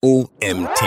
OMT.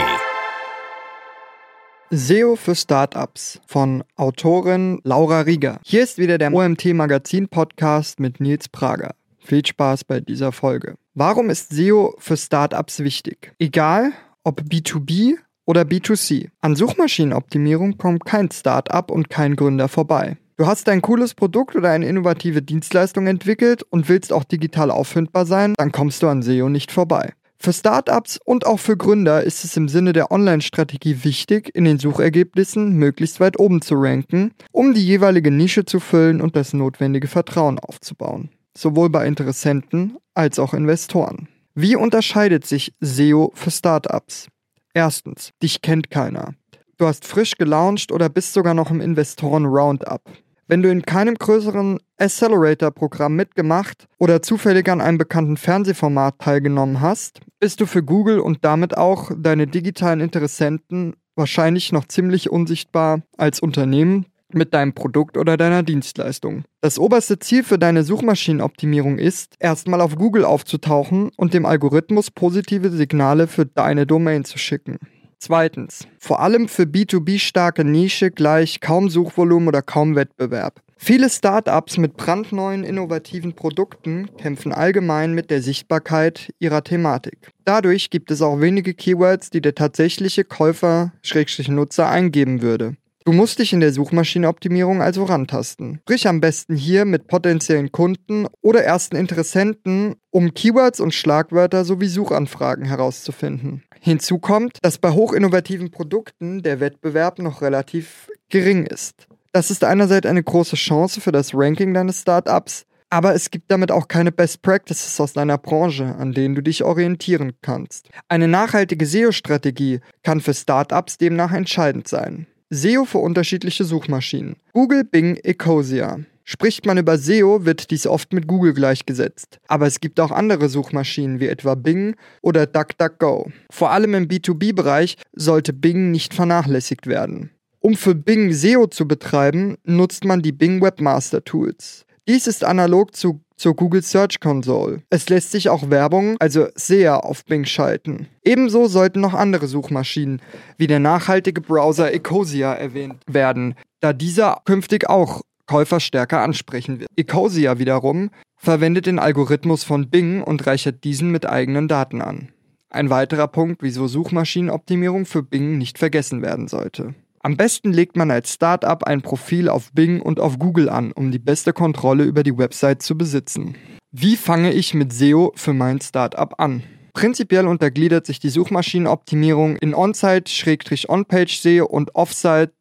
SEO für Startups von Autorin Laura Rieger. Hier ist wieder der OMT Magazin Podcast mit Nils Prager. Viel Spaß bei dieser Folge. Warum ist SEO für Startups wichtig? Egal ob B2B oder B2C. An Suchmaschinenoptimierung kommt kein Startup und kein Gründer vorbei. Du hast ein cooles Produkt oder eine innovative Dienstleistung entwickelt und willst auch digital auffindbar sein, dann kommst du an SEO nicht vorbei. Für Startups und auch für Gründer ist es im Sinne der Online-Strategie wichtig, in den Suchergebnissen möglichst weit oben zu ranken, um die jeweilige Nische zu füllen und das notwendige Vertrauen aufzubauen. Sowohl bei Interessenten als auch Investoren. Wie unterscheidet sich SEO für Startups? Erstens, dich kennt keiner. Du hast frisch gelauncht oder bist sogar noch im Investoren-Roundup. Wenn du in keinem größeren Accelerator-Programm mitgemacht oder zufällig an einem bekannten Fernsehformat teilgenommen hast, bist du für Google und damit auch deine digitalen Interessenten wahrscheinlich noch ziemlich unsichtbar als Unternehmen mit deinem Produkt oder deiner Dienstleistung. Das oberste Ziel für deine Suchmaschinenoptimierung ist, erstmal auf Google aufzutauchen und dem Algorithmus positive Signale für deine Domain zu schicken. Zweitens, vor allem für B2B starke Nische gleich kaum Suchvolumen oder kaum Wettbewerb. Viele Startups mit brandneuen innovativen Produkten kämpfen allgemein mit der Sichtbarkeit ihrer Thematik. Dadurch gibt es auch wenige Keywords, die der tatsächliche Käufer-Nutzer eingeben würde. Du musst dich in der Suchmaschinenoptimierung also rantasten. Sprich am besten hier mit potenziellen Kunden oder ersten Interessenten, um Keywords und Schlagwörter sowie Suchanfragen herauszufinden. Hinzu kommt, dass bei hochinnovativen Produkten der Wettbewerb noch relativ gering ist. Das ist einerseits eine große Chance für das Ranking deines Startups, aber es gibt damit auch keine Best Practices aus deiner Branche, an denen du dich orientieren kannst. Eine nachhaltige SEO-Strategie kann für Startups demnach entscheidend sein. SEO für unterschiedliche Suchmaschinen. Google, Bing, Ecosia. Spricht man über SEO, wird dies oft mit Google gleichgesetzt. Aber es gibt auch andere Suchmaschinen wie etwa Bing oder DuckDuckGo. Vor allem im B2B-Bereich sollte Bing nicht vernachlässigt werden. Um für Bing SEO zu betreiben, nutzt man die Bing Webmaster Tools. Dies ist analog zu, zur Google Search Console. Es lässt sich auch Werbung, also SEA, auf Bing schalten. Ebenso sollten noch andere Suchmaschinen wie der nachhaltige Browser Ecosia erwähnt werden, da dieser künftig auch Käufer stärker ansprechen wird. Ecosia wiederum verwendet den Algorithmus von Bing und reichert diesen mit eigenen Daten an. Ein weiterer Punkt, wieso Suchmaschinenoptimierung für Bing nicht vergessen werden sollte. Am besten legt man als Startup ein Profil auf Bing und auf Google an, um die beste Kontrolle über die Website zu besitzen. Wie fange ich mit SEO für mein Startup an? Prinzipiell untergliedert sich die Suchmaschinenoptimierung in On-Site-On-Page-SEO und Off-Site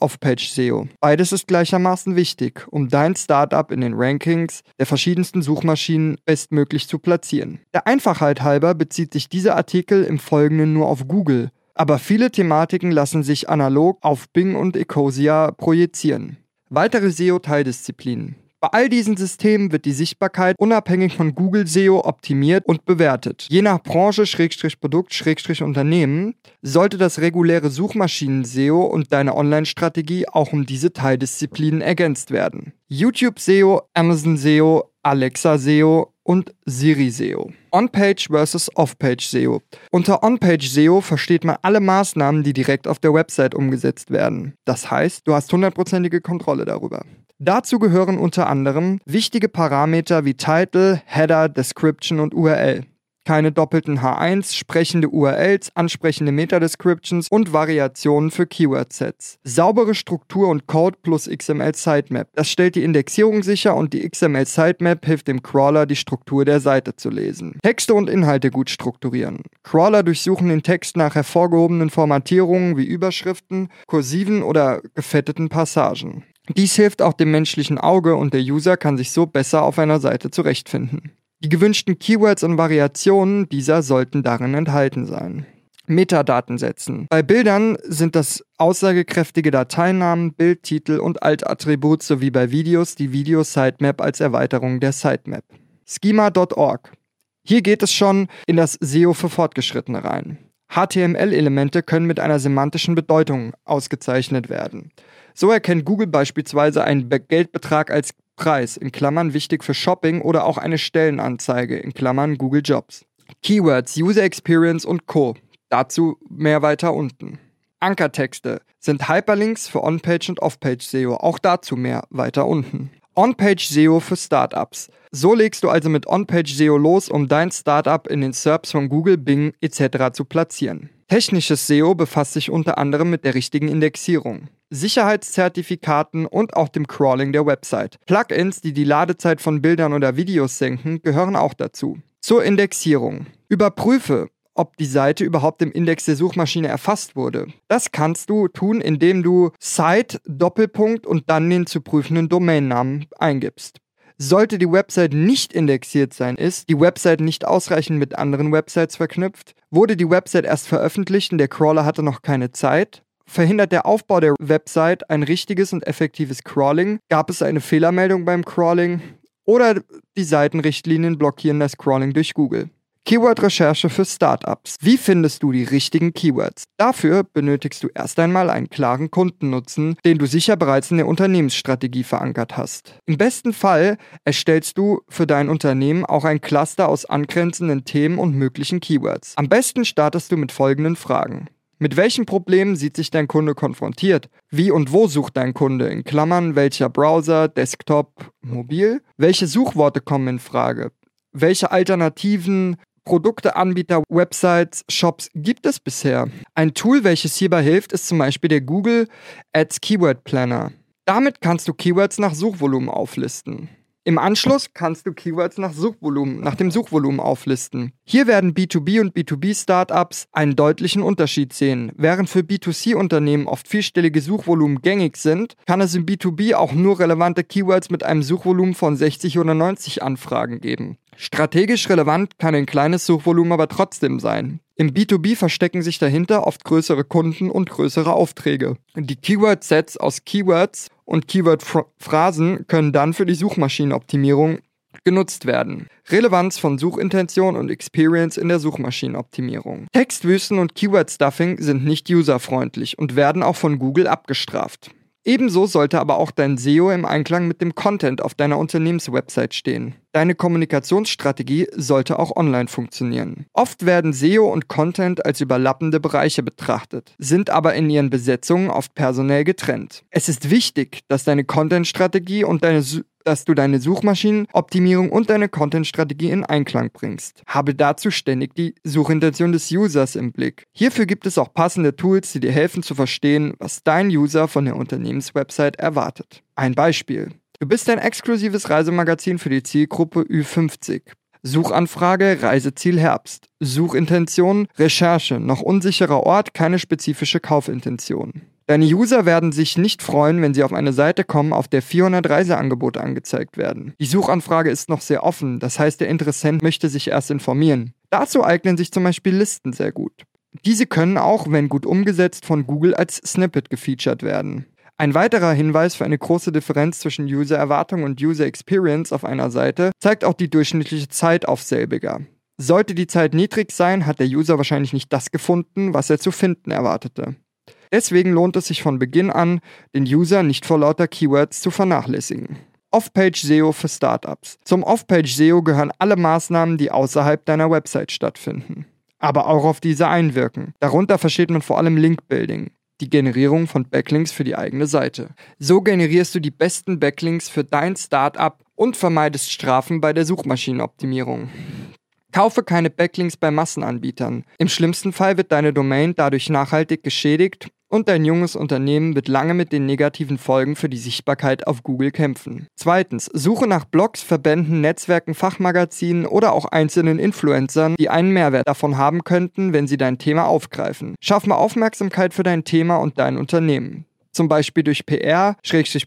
Off-Page-SEO. Beides ist gleichermaßen wichtig, um dein Startup in den Rankings der verschiedensten Suchmaschinen bestmöglich zu platzieren. Der Einfachheit halber bezieht sich dieser Artikel im Folgenden nur auf Google, aber viele Thematiken lassen sich analog auf Bing und Ecosia projizieren. Weitere SEO-Teildisziplinen. Bei all diesen Systemen wird die Sichtbarkeit unabhängig von Google SEO optimiert und bewertet. Je nach Branche, Schrägstrich Produkt, Schrägstrich Unternehmen sollte das reguläre Suchmaschinen-SEO und deine Online-Strategie auch um diese Teildisziplinen ergänzt werden. YouTube SEO, Amazon SEO, Alexa SEO und Siri SEO. On-Page versus Off-Page SEO. Unter On-Page SEO versteht man alle Maßnahmen, die direkt auf der Website umgesetzt werden. Das heißt, du hast hundertprozentige Kontrolle darüber. Dazu gehören unter anderem wichtige Parameter wie Title, Header, Description und URL. Keine doppelten H1, sprechende URLs, ansprechende Meta-Descriptions und Variationen für Keyword-Sets. Saubere Struktur und Code plus XML-Sitemap. Das stellt die Indexierung sicher und die XML-Sitemap hilft dem Crawler, die Struktur der Seite zu lesen. Texte und Inhalte gut strukturieren. Crawler durchsuchen den Text nach hervorgehobenen Formatierungen wie Überschriften, kursiven oder gefetteten Passagen. Dies hilft auch dem menschlichen Auge und der User kann sich so besser auf einer Seite zurechtfinden. Die gewünschten Keywords und Variationen dieser sollten darin enthalten sein. Metadaten setzen. Bei Bildern sind das aussagekräftige Dateinamen, Bildtitel und Altattribut sowie bei Videos die Video-Sitemap als Erweiterung der Sitemap. Schema.org. Hier geht es schon in das SEO für Fortgeschrittene rein. HTML-Elemente können mit einer semantischen Bedeutung ausgezeichnet werden. So erkennt Google beispielsweise einen Geldbetrag als Preis in Klammern wichtig für Shopping oder auch eine Stellenanzeige in Klammern Google Jobs. Keywords, User Experience und Co. Dazu mehr weiter unten. Ankertexte sind Hyperlinks für On-Page und Off-Page SEO. Auch dazu mehr weiter unten. On-Page SEO für Startups. So legst du also mit On-Page SEO los, um dein Startup in den SERPs von Google, Bing etc. zu platzieren. Technisches SEO befasst sich unter anderem mit der richtigen Indexierung. Sicherheitszertifikaten und auch dem Crawling der Website. Plugins, die die Ladezeit von Bildern oder Videos senken, gehören auch dazu. Zur Indexierung. Überprüfe, ob die Seite überhaupt im Index der Suchmaschine erfasst wurde. Das kannst du tun, indem du Site Doppelpunkt und dann den zu prüfenden Domainnamen eingibst. Sollte die Website nicht indexiert sein, ist die Website nicht ausreichend mit anderen Websites verknüpft, wurde die Website erst veröffentlicht und der Crawler hatte noch keine Zeit, verhindert der Aufbau der Website ein richtiges und effektives Crawling, gab es eine Fehlermeldung beim Crawling oder die Seitenrichtlinien blockieren das Crawling durch Google. Keyword-Recherche für Startups. Wie findest du die richtigen Keywords? Dafür benötigst du erst einmal einen klaren Kundennutzen, den du sicher bereits in der Unternehmensstrategie verankert hast. Im besten Fall erstellst du für dein Unternehmen auch ein Cluster aus angrenzenden Themen und möglichen Keywords. Am besten startest du mit folgenden Fragen. Mit welchen Problemen sieht sich dein Kunde konfrontiert? Wie und wo sucht dein Kunde? In Klammern, welcher Browser, Desktop, mobil? Welche Suchworte kommen in Frage? Welche alternativen Produkte, Anbieter, Websites, Shops gibt es bisher. Ein Tool, welches hierbei hilft, ist zum Beispiel der Google Ads Keyword Planner. Damit kannst du Keywords nach Suchvolumen auflisten. Im Anschluss kannst du Keywords nach Suchvolumen, nach dem Suchvolumen auflisten. Hier werden B2B und B2B Startups einen deutlichen Unterschied sehen. Während für B2C Unternehmen oft vierstellige Suchvolumen gängig sind, kann es im B2B auch nur relevante Keywords mit einem Suchvolumen von 60 oder 90 Anfragen geben. Strategisch relevant kann ein kleines Suchvolumen aber trotzdem sein. Im B2B verstecken sich dahinter oft größere Kunden und größere Aufträge. Die Keyword-Sets aus Keywords und Keyword-Phrasen können dann für die Suchmaschinenoptimierung genutzt werden. Relevanz von Suchintention und Experience in der Suchmaschinenoptimierung. Textwüsten und Keyword-Stuffing sind nicht userfreundlich und werden auch von Google abgestraft. Ebenso sollte aber auch dein SEO im Einklang mit dem Content auf deiner Unternehmenswebsite stehen. Deine Kommunikationsstrategie sollte auch online funktionieren. Oft werden SEO und Content als überlappende Bereiche betrachtet, sind aber in ihren Besetzungen oft personell getrennt. Es ist wichtig, dass deine Content-Strategie und deine dass du deine Suchmaschinenoptimierung und deine Content-Strategie in Einklang bringst. Habe dazu ständig die Suchintention des Users im Blick. Hierfür gibt es auch passende Tools, die dir helfen zu verstehen, was dein User von der Unternehmenswebsite erwartet. Ein Beispiel. Du bist ein exklusives Reisemagazin für die Zielgruppe Ü50. Suchanfrage Reiseziel Herbst. Suchintention Recherche, noch unsicherer Ort, keine spezifische Kaufintention. Deine User werden sich nicht freuen, wenn sie auf eine Seite kommen, auf der 400 Reiseangebote angezeigt werden. Die Suchanfrage ist noch sehr offen, das heißt der Interessent möchte sich erst informieren. Dazu eignen sich zum Beispiel Listen sehr gut. Diese können auch, wenn gut umgesetzt, von Google als Snippet gefeatured werden. Ein weiterer Hinweis für eine große Differenz zwischen User-Erwartung und User-Experience auf einer Seite zeigt auch die durchschnittliche Zeit auf selbiger. Sollte die Zeit niedrig sein, hat der User wahrscheinlich nicht das gefunden, was er zu finden erwartete. Deswegen lohnt es sich von Beginn an, den User nicht vor lauter Keywords zu vernachlässigen. Off-Page SEO für Startups. Zum Off-Page SEO gehören alle Maßnahmen, die außerhalb deiner Website stattfinden, aber auch auf diese einwirken. Darunter versteht man vor allem Link-Building, die Generierung von Backlinks für die eigene Seite. So generierst du die besten Backlinks für dein Startup und vermeidest Strafen bei der Suchmaschinenoptimierung. Kaufe keine Backlinks bei Massenanbietern. Im schlimmsten Fall wird deine Domain dadurch nachhaltig geschädigt und dein junges Unternehmen wird lange mit den negativen Folgen für die Sichtbarkeit auf Google kämpfen. Zweitens, suche nach Blogs, Verbänden, Netzwerken, Fachmagazinen oder auch einzelnen Influencern, die einen Mehrwert davon haben könnten, wenn sie dein Thema aufgreifen. Schaff mal Aufmerksamkeit für dein Thema und dein Unternehmen. Zum Beispiel durch PR,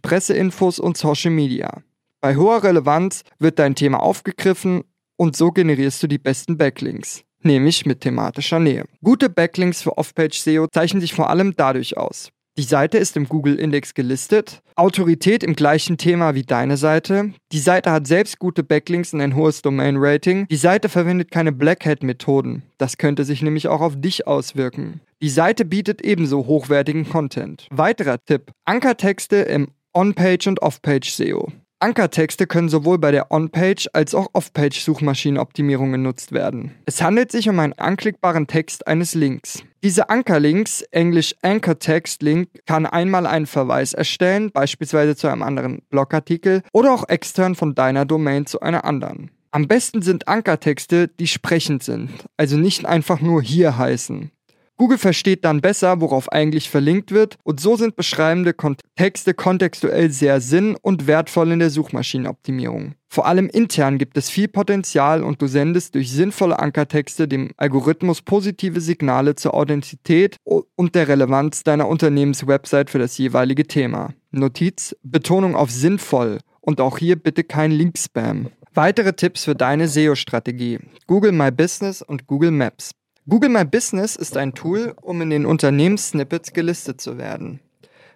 Presseinfos und Social Media. Bei hoher Relevanz wird dein Thema aufgegriffen und so generierst du die besten Backlinks, nämlich mit thematischer Nähe. Gute Backlinks für Off-Page-SEO zeichnen sich vor allem dadurch aus. Die Seite ist im Google-Index gelistet, Autorität im gleichen Thema wie deine Seite, die Seite hat selbst gute Backlinks und ein hohes Domain-Rating, die Seite verwendet keine Blackhead-Methoden, das könnte sich nämlich auch auf dich auswirken. Die Seite bietet ebenso hochwertigen Content. Weiterer Tipp, Ankertexte im On-Page und Off-Page SEO. Ankertexte können sowohl bei der On-Page als auch Off-Page-Suchmaschinenoptimierung genutzt werden. Es handelt sich um einen anklickbaren Text eines Links. Diese Ankerlinks, englisch Anchor Text Link, kann einmal einen Verweis erstellen, beispielsweise zu einem anderen Blogartikel oder auch extern von deiner Domain zu einer anderen. Am besten sind Ankertexte, die sprechend sind, also nicht einfach nur hier heißen. Google versteht dann besser, worauf eigentlich verlinkt wird und so sind beschreibende Texte kontextuell sehr sinn- und wertvoll in der Suchmaschinenoptimierung. Vor allem intern gibt es viel Potenzial und du sendest durch sinnvolle Ankertexte dem Algorithmus positive Signale zur Authentizität und der Relevanz deiner Unternehmenswebsite für das jeweilige Thema. Notiz, Betonung auf sinnvoll und auch hier bitte kein Link-Spam. Weitere Tipps für deine SEO-Strategie. Google My Business und Google Maps. Google My Business ist ein Tool, um in den Unternehmenssnippets gelistet zu werden.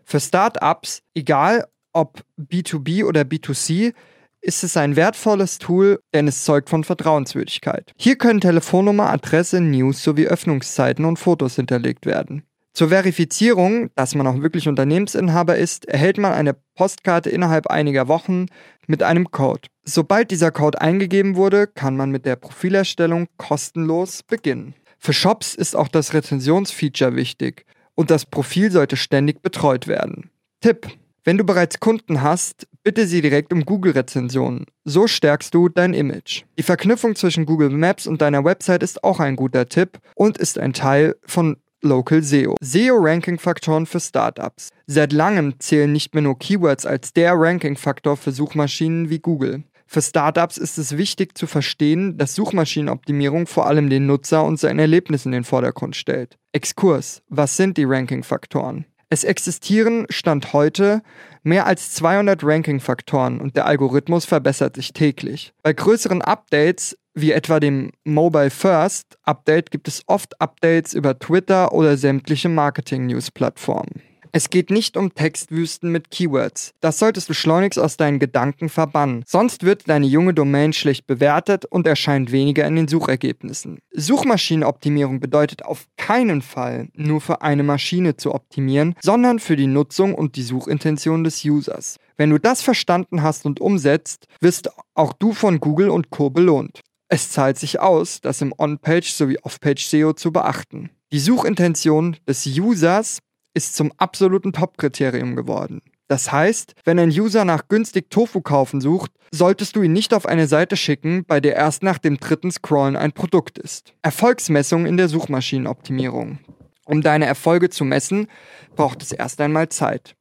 Für Startups, egal ob B2B oder B2C, ist es ein wertvolles Tool, denn es zeugt von Vertrauenswürdigkeit. Hier können Telefonnummer, Adresse, News sowie Öffnungszeiten und Fotos hinterlegt werden. Zur Verifizierung, dass man auch wirklich Unternehmensinhaber ist, erhält man eine Postkarte innerhalb einiger Wochen mit einem Code. Sobald dieser Code eingegeben wurde, kann man mit der Profilerstellung kostenlos beginnen. Für Shops ist auch das Rezensionsfeature wichtig und das Profil sollte ständig betreut werden. Tipp: Wenn du bereits Kunden hast, bitte sie direkt um Google-Rezensionen. So stärkst du dein Image. Die Verknüpfung zwischen Google Maps und deiner Website ist auch ein guter Tipp und ist ein Teil von Local SEO. SEO-Ranking-Faktoren für Startups. Seit langem zählen nicht mehr nur Keywords als der Ranking-Faktor für Suchmaschinen wie Google. Für Startups ist es wichtig zu verstehen, dass Suchmaschinenoptimierung vor allem den Nutzer und sein Erlebnis in den Vordergrund stellt. Exkurs. Was sind die Ranking-Faktoren? Es existieren, Stand heute, mehr als 200 Ranking-Faktoren und der Algorithmus verbessert sich täglich. Bei größeren Updates, wie etwa dem Mobile First Update, gibt es oft Updates über Twitter oder sämtliche Marketing-News-Plattformen. Es geht nicht um Textwüsten mit Keywords. Das solltest du schleunigst aus deinen Gedanken verbannen. Sonst wird deine junge Domain schlecht bewertet und erscheint weniger in den Suchergebnissen. Suchmaschinenoptimierung bedeutet auf keinen Fall nur für eine Maschine zu optimieren, sondern für die Nutzung und die Suchintention des Users. Wenn du das verstanden hast und umsetzt, wirst auch du von Google und Co belohnt. Es zahlt sich aus, das im On-Page sowie Off-Page SEO zu beachten. Die Suchintention des Users ist zum absoluten Top-Kriterium geworden. Das heißt, wenn ein User nach günstig Tofu kaufen sucht, solltest du ihn nicht auf eine Seite schicken, bei der erst nach dem dritten Scrollen ein Produkt ist. Erfolgsmessung in der Suchmaschinenoptimierung. Um deine Erfolge zu messen, braucht es erst einmal Zeit.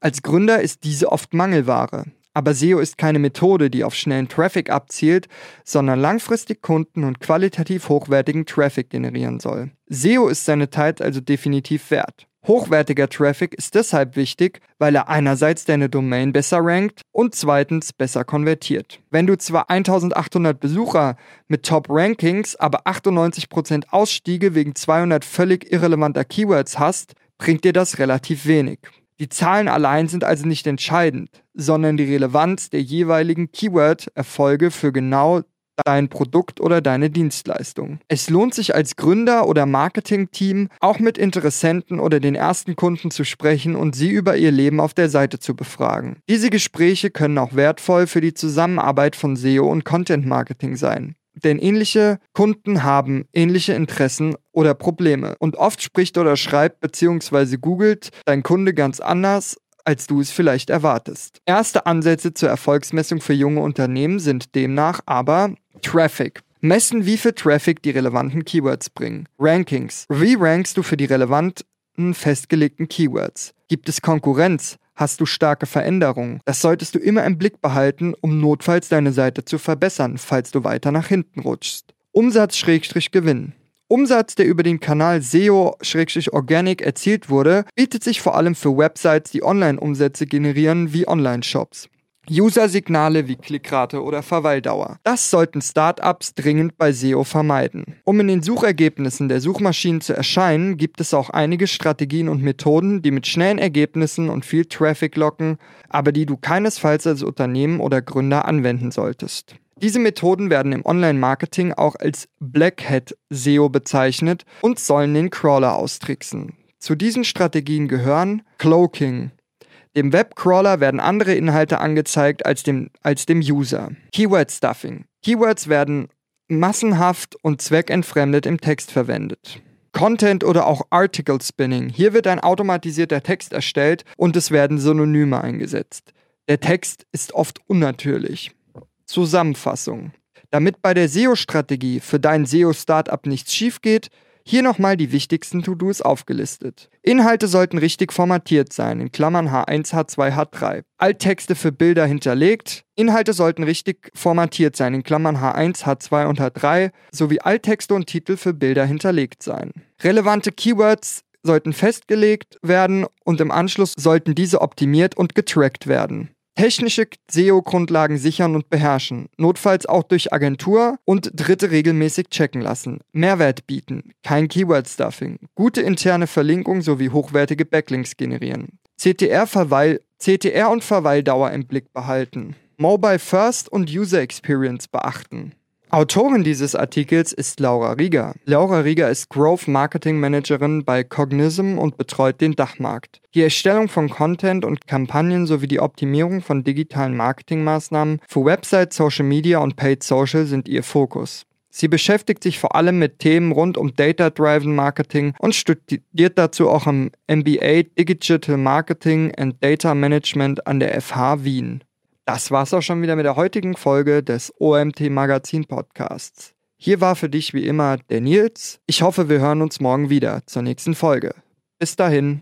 Als Gründer ist diese oft Mangelware. Aber SEO ist keine Methode, die auf schnellen Traffic abzielt, sondern langfristig Kunden und qualitativ hochwertigen Traffic generieren soll. SEO ist seine Zeit also definitiv wert. Hochwertiger Traffic ist deshalb wichtig, weil er einerseits deine Domain besser rankt und zweitens besser konvertiert. Wenn du zwar 1800 Besucher mit Top-Rankings, aber 98% Ausstiege wegen 200 völlig irrelevanter Keywords hast, bringt dir das relativ wenig. Die Zahlen allein sind also nicht entscheidend, sondern die Relevanz der jeweiligen Keyword-Erfolge für genau dein Produkt oder deine Dienstleistung. Es lohnt sich als Gründer oder Marketingteam auch mit Interessenten oder den ersten Kunden zu sprechen und sie über ihr Leben auf der Seite zu befragen. Diese Gespräche können auch wertvoll für die Zusammenarbeit von SEO und Content Marketing sein. Denn ähnliche Kunden haben ähnliche Interessen oder Probleme. Und oft spricht oder schreibt bzw. googelt dein Kunde ganz anders als du es vielleicht erwartest. Erste Ansätze zur Erfolgsmessung für junge Unternehmen sind demnach aber Traffic. Messen, wie viel Traffic die relevanten Keywords bringen. Rankings. Wie rankst du für die relevanten festgelegten Keywords? Gibt es Konkurrenz? Hast du starke Veränderungen? Das solltest du immer im Blick behalten, um notfalls deine Seite zu verbessern, falls du weiter nach hinten rutschst. Umsatz-Gewinn. Umsatz, der über den Kanal SEO-Organic erzielt wurde, bietet sich vor allem für Websites, die Online-Umsätze generieren, wie Online-Shops. User-Signale wie Klickrate oder Verweildauer. Das sollten Startups dringend bei SEO vermeiden. Um in den Suchergebnissen der Suchmaschinen zu erscheinen, gibt es auch einige Strategien und Methoden, die mit schnellen Ergebnissen und viel Traffic locken, aber die du keinesfalls als Unternehmen oder Gründer anwenden solltest. Diese Methoden werden im Online-Marketing auch als Black Hat SEO bezeichnet und sollen den Crawler austricksen. Zu diesen Strategien gehören Cloaking. Dem Webcrawler werden andere Inhalte angezeigt als dem, als dem User. Keyword Stuffing. Keywords werden massenhaft und zweckentfremdet im Text verwendet. Content oder auch Article Spinning. Hier wird ein automatisierter Text erstellt und es werden Synonyme eingesetzt. Der Text ist oft unnatürlich. Zusammenfassung. Damit bei der SEO-Strategie für dein SEO-Startup nichts schief geht, hier nochmal die wichtigsten To-Dos aufgelistet. Inhalte sollten richtig formatiert sein, in Klammern H1, H2, H3. Alttexte für Bilder hinterlegt. Inhalte sollten richtig formatiert sein, in Klammern H1, H2 und H3, sowie Alttexte und Titel für Bilder hinterlegt sein. Relevante Keywords sollten festgelegt werden und im Anschluss sollten diese optimiert und getrackt werden. Technische SEO-Grundlagen sichern und beherrschen, notfalls auch durch Agentur und Dritte regelmäßig checken lassen. Mehrwert bieten, kein Keyword-Stuffing, gute interne Verlinkung sowie hochwertige Backlinks generieren. CTR, Verweil, CTR und Verweildauer im Blick behalten. Mobile First und User Experience beachten. Autorin dieses Artikels ist Laura Rieger. Laura Rieger ist Growth Marketing Managerin bei Cognism und betreut den Dachmarkt. Die Erstellung von Content und Kampagnen sowie die Optimierung von digitalen Marketingmaßnahmen für Website, Social Media und Paid Social sind ihr Fokus. Sie beschäftigt sich vor allem mit Themen rund um Data-Driven Marketing und studiert dazu auch am MBA Digital Marketing and Data Management an der FH Wien. Das war's auch schon wieder mit der heutigen Folge des OMT Magazin Podcasts. Hier war für dich wie immer der Nils. Ich hoffe, wir hören uns morgen wieder zur nächsten Folge. Bis dahin.